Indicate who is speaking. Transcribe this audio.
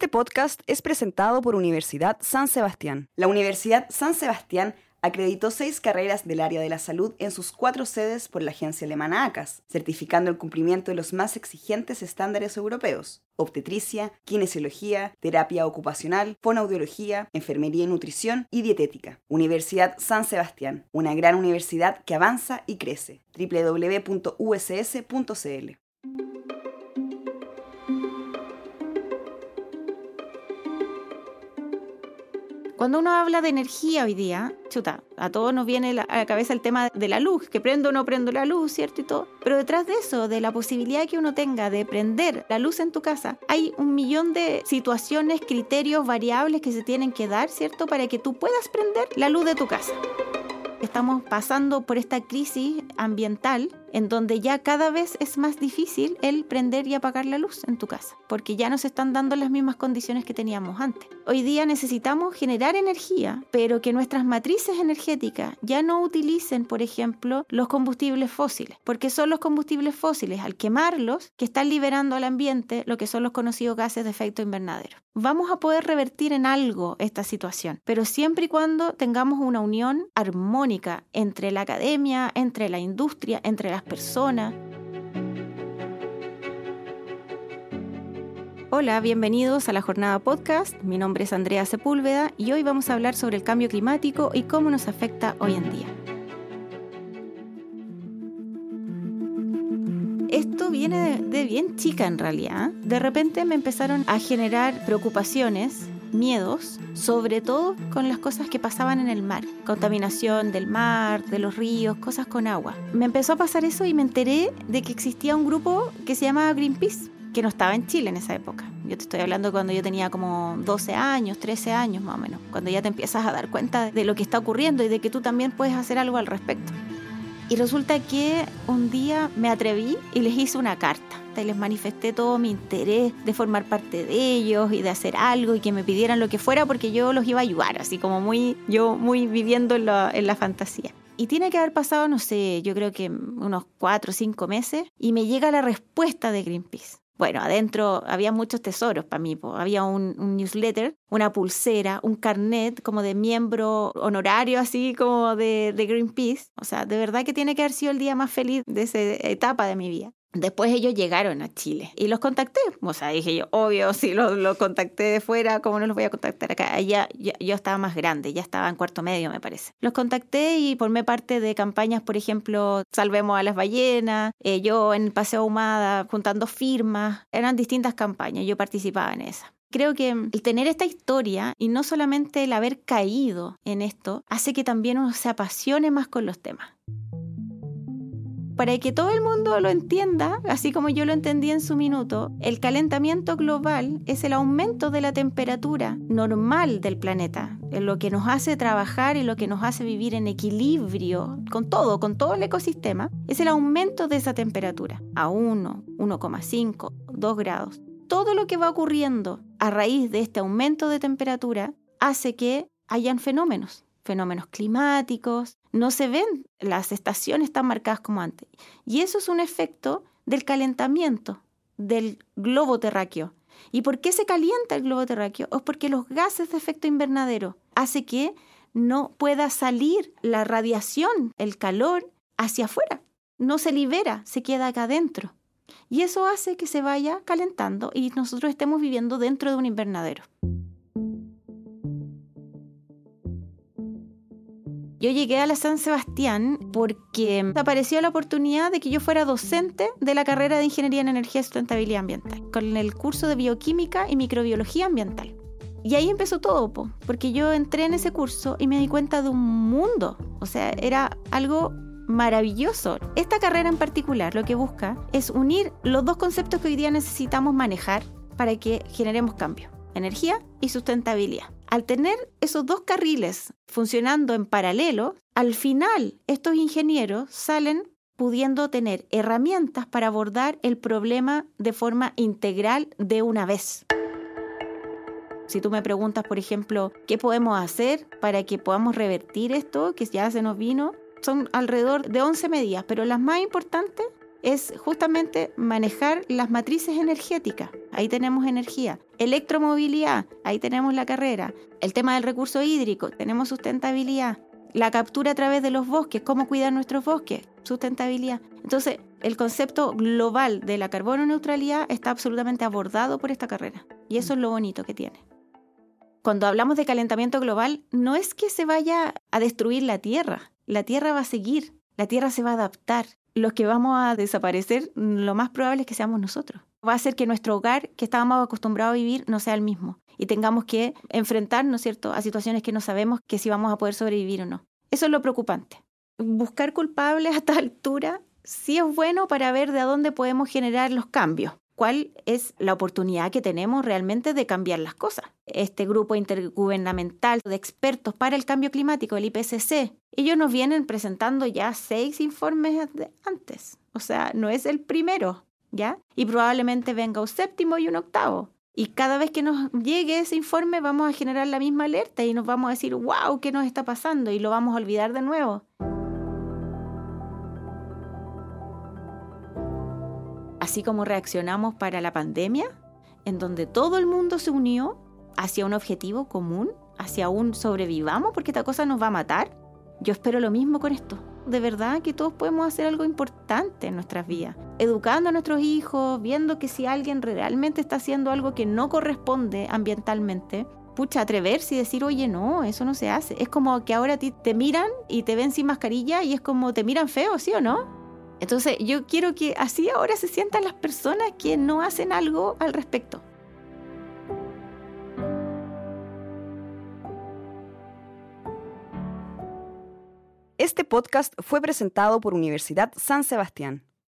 Speaker 1: Este podcast es presentado por Universidad San Sebastián. La Universidad San Sebastián acreditó seis carreras del área de la salud en sus cuatro sedes por la agencia alemana ACAS, certificando el cumplimiento de los más exigentes estándares europeos: obstetricia, kinesiología, terapia ocupacional, fonoaudiología, enfermería y nutrición y dietética. Universidad San Sebastián, una gran universidad que avanza y crece. www.uss.cl
Speaker 2: Cuando uno habla de energía hoy día, chuta, a todos nos viene a la cabeza el tema de la luz, que prendo o no prendo la luz, ¿cierto? Y todo. Pero detrás de eso, de la posibilidad que uno tenga de prender la luz en tu casa, hay un millón de situaciones, criterios, variables que se tienen que dar, ¿cierto? Para que tú puedas prender la luz de tu casa. Estamos pasando por esta crisis ambiental en donde ya cada vez es más difícil el prender y apagar la luz en tu casa, porque ya no se están dando las mismas condiciones que teníamos antes. Hoy día necesitamos generar energía, pero que nuestras matrices energéticas ya no utilicen, por ejemplo, los combustibles fósiles, porque son los combustibles fósiles, al quemarlos, que están liberando al ambiente lo que son los conocidos gases de efecto invernadero. Vamos a poder revertir en algo esta situación, pero siempre y cuando tengamos una unión armónica entre la academia, entre la industria, entre las personas. Hola, bienvenidos a la jornada podcast. Mi nombre es Andrea Sepúlveda y hoy vamos a hablar sobre el cambio climático y cómo nos afecta hoy en día. Esto viene de, bien chica en realidad. De repente me empezaron a generar preocupaciones miedos, sobre todo con las cosas que pasaban en el mar, contaminación del mar, de los ríos, cosas con agua. Me empezó a pasar eso y me enteré de que existía un grupo que se llamaba Greenpeace, que no estaba en Chile en esa época. Yo te estoy hablando cuando yo tenía como 12 años, 13 años más o menos, cuando ya te empiezas a dar cuenta de lo que está ocurriendo y de que tú también puedes hacer algo al respecto. Y resulta que un día me atreví y les hice una carta y les manifesté todo mi interés de formar parte de ellos y de hacer algo y que me pidieran lo que fuera porque yo los iba a ayudar, así como muy, yo muy viviendo en la, en la fantasía. Y tiene que haber pasado, no sé, yo creo que unos cuatro o cinco meses y me llega la respuesta de Greenpeace. Bueno, adentro había muchos tesoros para mí. Había un, newsletter, una pulsera, un carnet como de miembro honorario, así como de, de, Greenpeace. O sea, de verdad que tiene que haber sido el día más feliz de esa etapa de mi vida. Después ellos llegaron a Chile y los contacté. O sea, dije yo, obvio, si los contacté de fuera, ¿cómo no los voy a contactar acá? Ya, yo estaba más grande, ya estaba en cuarto medio, me parece. Los contacté y formé parte de campañas, por ejemplo, Salvemos a las ballenas, eh, yo en Paseo Humada, juntando firmas. Eran distintas campañas, yo participaba en esas. Creo que el tener esta historia y no solamente el haber caído en esto hace que también uno se apasione más con los temas para que todo el mundo lo entienda, así como yo lo entendí en su minuto, el calentamiento global es el aumento de la temperatura normal del planeta, lo que nos hace trabajar y lo que nos hace vivir en equilibrio con todo, con todo el ecosistema, es el aumento de esa temperatura a 1, 1,5, 2 grados. Todo lo que va ocurriendo a raíz de este aumento de temperatura hace que hayan fenómenos fenómenos climáticos, no se ven las estaciones tan marcadas como antes. Y eso es un efecto del calentamiento del globo terráqueo. ¿Y por qué se calienta el globo terráqueo? Es porque los gases de efecto invernadero hace que no pueda salir la radiación, el calor, hacia afuera. No se libera, se queda acá adentro. Y eso hace que se vaya calentando y nosotros estemos viviendo dentro de un invernadero. Yo llegué a la San Sebastián porque apareció la oportunidad de que yo fuera docente de la carrera de Ingeniería en Energía y Sustentabilidad Ambiental, con el curso de Bioquímica y Microbiología Ambiental. Y ahí empezó todo, porque yo entré en ese curso y me di cuenta de un mundo. O sea, era algo maravilloso. Esta carrera en particular lo que busca es unir los dos conceptos que hoy día necesitamos manejar para que generemos cambio, energía y sustentabilidad. Al tener esos dos carriles funcionando en paralelo, al final estos ingenieros salen pudiendo tener herramientas para abordar el problema de forma integral de una vez. Si tú me preguntas, por ejemplo, ¿qué podemos hacer para que podamos revertir esto que ya se nos vino? Son alrededor de 11 medidas, pero las más importantes es justamente manejar las matrices energéticas. Ahí tenemos energía. Electromovilidad, ahí tenemos la carrera. El tema del recurso hídrico, tenemos sustentabilidad. La captura a través de los bosques, cómo cuidar nuestros bosques, sustentabilidad. Entonces, el concepto global de la carbono neutralidad está absolutamente abordado por esta carrera. Y eso es lo bonito que tiene. Cuando hablamos de calentamiento global, no es que se vaya a destruir la Tierra. La Tierra va a seguir, la Tierra se va a adaptar. Los que vamos a desaparecer, lo más probable es que seamos nosotros. Va a hacer que nuestro hogar, que estábamos acostumbrados a vivir, no sea el mismo. Y tengamos que enfrentarnos, ¿cierto?, a situaciones que no sabemos que si vamos a poder sobrevivir o no. Eso es lo preocupante. Buscar culpables a esta altura sí es bueno para ver de dónde podemos generar los cambios cuál es la oportunidad que tenemos realmente de cambiar las cosas. Este grupo intergubernamental de expertos para el cambio climático, el IPCC, ellos nos vienen presentando ya seis informes antes. O sea, no es el primero, ¿ya? Y probablemente venga un séptimo y un octavo. Y cada vez que nos llegue ese informe vamos a generar la misma alerta y nos vamos a decir, wow, ¿qué nos está pasando? Y lo vamos a olvidar de nuevo. Así como reaccionamos para la pandemia, en donde todo el mundo se unió hacia un objetivo común, hacia un sobrevivamos porque esta cosa nos va a matar. Yo espero lo mismo con esto. De verdad que todos podemos hacer algo importante en nuestras vidas. Educando a nuestros hijos, viendo que si alguien realmente está haciendo algo que no corresponde ambientalmente, pucha, atreverse y decir, oye, no, eso no se hace. Es como que ahora te miran y te ven sin mascarilla y es como te miran feo, ¿sí o no? Entonces yo quiero que así ahora se sientan las personas que no hacen algo al respecto.
Speaker 1: Este podcast fue presentado por Universidad San Sebastián.